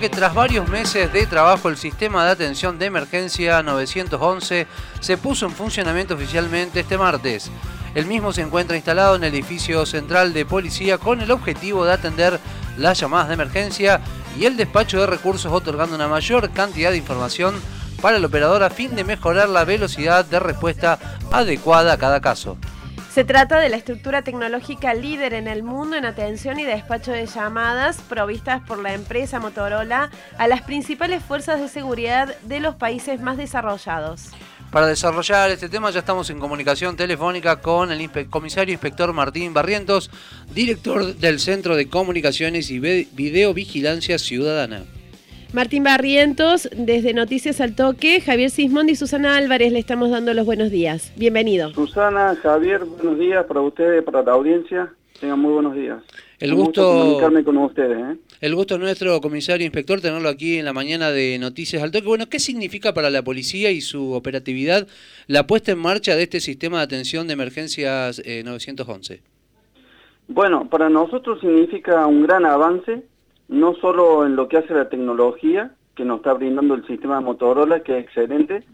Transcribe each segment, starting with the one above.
que tras varios meses de trabajo el sistema de atención de emergencia 911 se puso en funcionamiento oficialmente este martes. El mismo se encuentra instalado en el edificio central de policía con el objetivo de atender las llamadas de emergencia y el despacho de recursos otorgando una mayor cantidad de información para el operador a fin de mejorar la velocidad de respuesta adecuada a cada caso. Se trata de la estructura tecnológica líder en el mundo en atención y despacho de llamadas provistas por la empresa Motorola a las principales fuerzas de seguridad de los países más desarrollados. Para desarrollar este tema ya estamos en comunicación telefónica con el comisario inspector Martín Barrientos, director del Centro de Comunicaciones y Videovigilancia Ciudadana. Martín Barrientos, desde Noticias al Toque, Javier Sismondi y Susana Álvarez le estamos dando los buenos días. Bienvenido. Susana, Javier, buenos días para ustedes, para la audiencia. Tengan muy buenos días. El gusto, comunicarme con ustedes. ¿eh? El gusto nuestro, comisario inspector, tenerlo aquí en la mañana de Noticias al Toque. Bueno, ¿qué significa para la policía y su operatividad la puesta en marcha de este sistema de atención de emergencias 911? Eh, bueno, para nosotros significa un gran avance no solo en lo que hace la tecnología, que nos está brindando el sistema de Motorola, que es excelente,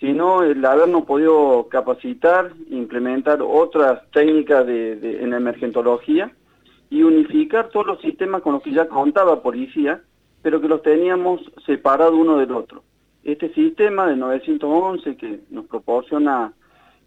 sino el habernos podido capacitar, implementar otras técnicas de, en emergentología y unificar todos los sistemas con los que ya contaba policía, pero que los teníamos separados uno del otro. Este sistema de 911 que nos proporciona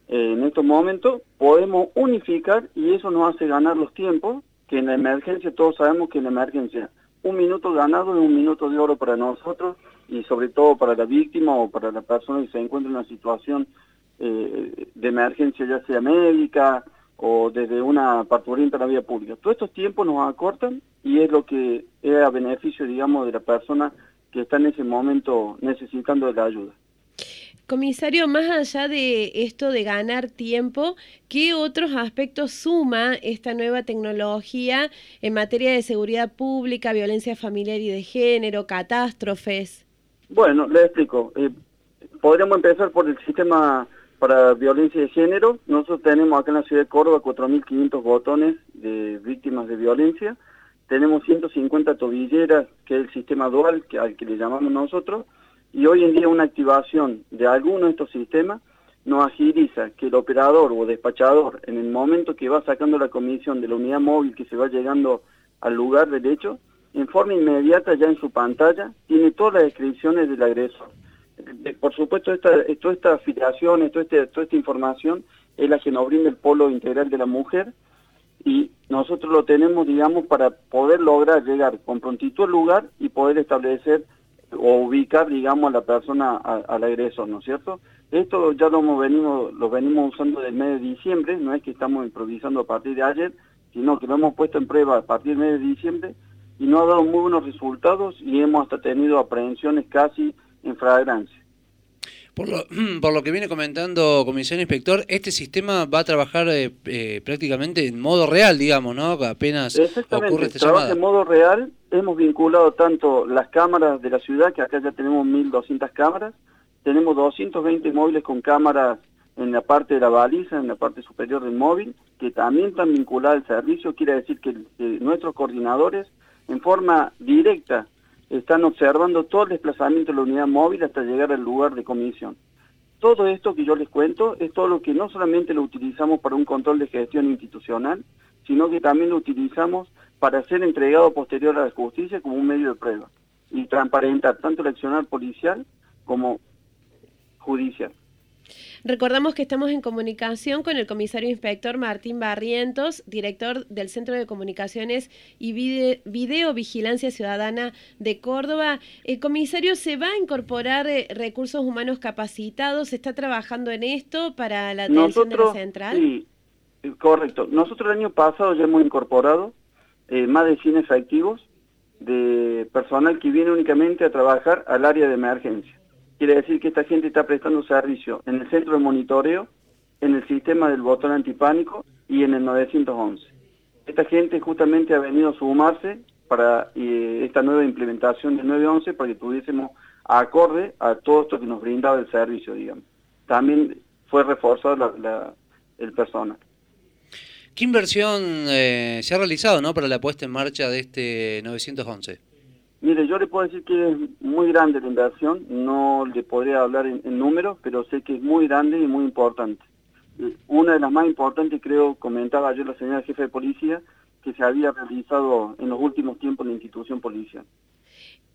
eh, en estos momentos, podemos unificar y eso nos hace ganar los tiempos, que en la emergencia todos sabemos que en la emergencia un minuto ganado es un minuto de oro para nosotros y sobre todo para la víctima o para la persona que se encuentra en una situación eh, de emergencia, ya sea médica o desde una parturienta a la vía pública. Todos estos tiempos nos acortan y es lo que es a beneficio, digamos, de la persona que está en ese momento necesitando de la ayuda. Comisario, más allá de esto de ganar tiempo, ¿qué otros aspectos suma esta nueva tecnología en materia de seguridad pública, violencia familiar y de género, catástrofes? Bueno, le explico. Eh, podríamos empezar por el sistema para violencia de género. Nosotros tenemos acá en la ciudad de Córdoba 4.500 botones de víctimas de violencia. Tenemos 150 tobilleras, que es el sistema dual que, al que le llamamos nosotros y hoy en día una activación de alguno de estos sistemas nos agiliza que el operador o despachador, en el momento que va sacando la comisión de la unidad móvil que se va llegando al lugar del hecho, en forma inmediata ya en su pantalla, tiene todas las descripciones del agresor. Por supuesto, esta, toda esta afiliación, este, toda esta información es la que nos brinda el polo integral de la mujer y nosotros lo tenemos, digamos, para poder lograr llegar con prontitud al lugar y poder establecer o ubicar, digamos, a la persona al agresor, ¿no es cierto? Esto ya lo hemos venido, lo venimos usando del mes de diciembre, no es que estamos improvisando a partir de ayer, sino que lo hemos puesto en prueba a partir del mes de diciembre y nos ha dado muy buenos resultados y hemos hasta tenido aprehensiones casi en fragancia. Por lo, por lo que viene comentando Comisión Inspector, este sistema va a trabajar eh, eh, prácticamente en modo real, digamos, ¿no? Apenas ocurre esta trabaja en modo real. Hemos vinculado tanto las cámaras de la ciudad, que acá ya tenemos 1.200 cámaras, tenemos 220 móviles con cámaras en la parte de la baliza, en la parte superior del móvil, que también están vinculadas al servicio. Quiere decir que nuestros coordinadores, en forma directa, están observando todo el desplazamiento de la unidad móvil hasta llegar al lugar de comisión. Todo esto que yo les cuento es todo lo que no solamente lo utilizamos para un control de gestión institucional, sino que también lo utilizamos para ser entregado posterior a la justicia como un medio de prueba y transparentar tanto el accionar policial como judicial. Recordamos que estamos en comunicación con el comisario inspector Martín Barrientos, director del Centro de Comunicaciones y Video Vigilancia Ciudadana de Córdoba. El comisario se va a incorporar eh, recursos humanos capacitados, ¿se está trabajando en esto para la atención de la central? Sí, correcto. Nosotros el año pasado ya hemos incorporado eh, más de 100 efectivos de personal que viene únicamente a trabajar al área de emergencia. Quiere decir que esta gente está prestando servicio en el centro de monitoreo, en el sistema del botón antipánico y en el 911. Esta gente justamente ha venido a sumarse para eh, esta nueva implementación del 911 para que tuviésemos acorde a todo esto que nos brindaba el servicio, digamos. También fue reforzado el personal. ¿Qué inversión eh, se ha realizado ¿no? para la puesta en marcha de este 911? Mire, yo le puedo decir que es muy grande la inversión, no le podría hablar en, números, pero sé que es muy grande y muy importante. Eh, una de las más importantes, creo, comentaba ayer la señora jefe de policía, que se había realizado en los últimos tiempos en la institución policial.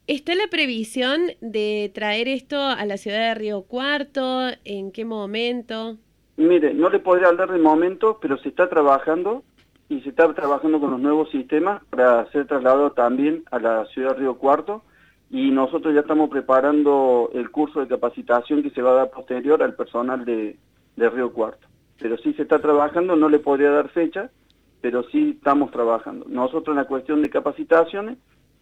¿Está la previsión de traer esto a la ciudad de Río Cuarto? ¿En qué momento? Mire, no le podría hablar de momento, pero se está trabajando y se está trabajando con los nuevos sistemas para ser trasladado también a la ciudad de Río Cuarto y nosotros ya estamos preparando el curso de capacitación que se va a dar posterior al personal de, Río Cuarto. Pero sí se está trabajando, no le podría dar fecha, pero sí estamos trabajando. Nosotros en la cuestión de capacitaciones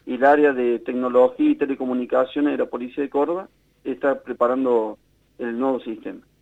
el área de tecnología y telecomunicaciones de la Policía de Córdoba está preparando el nuevo sistema.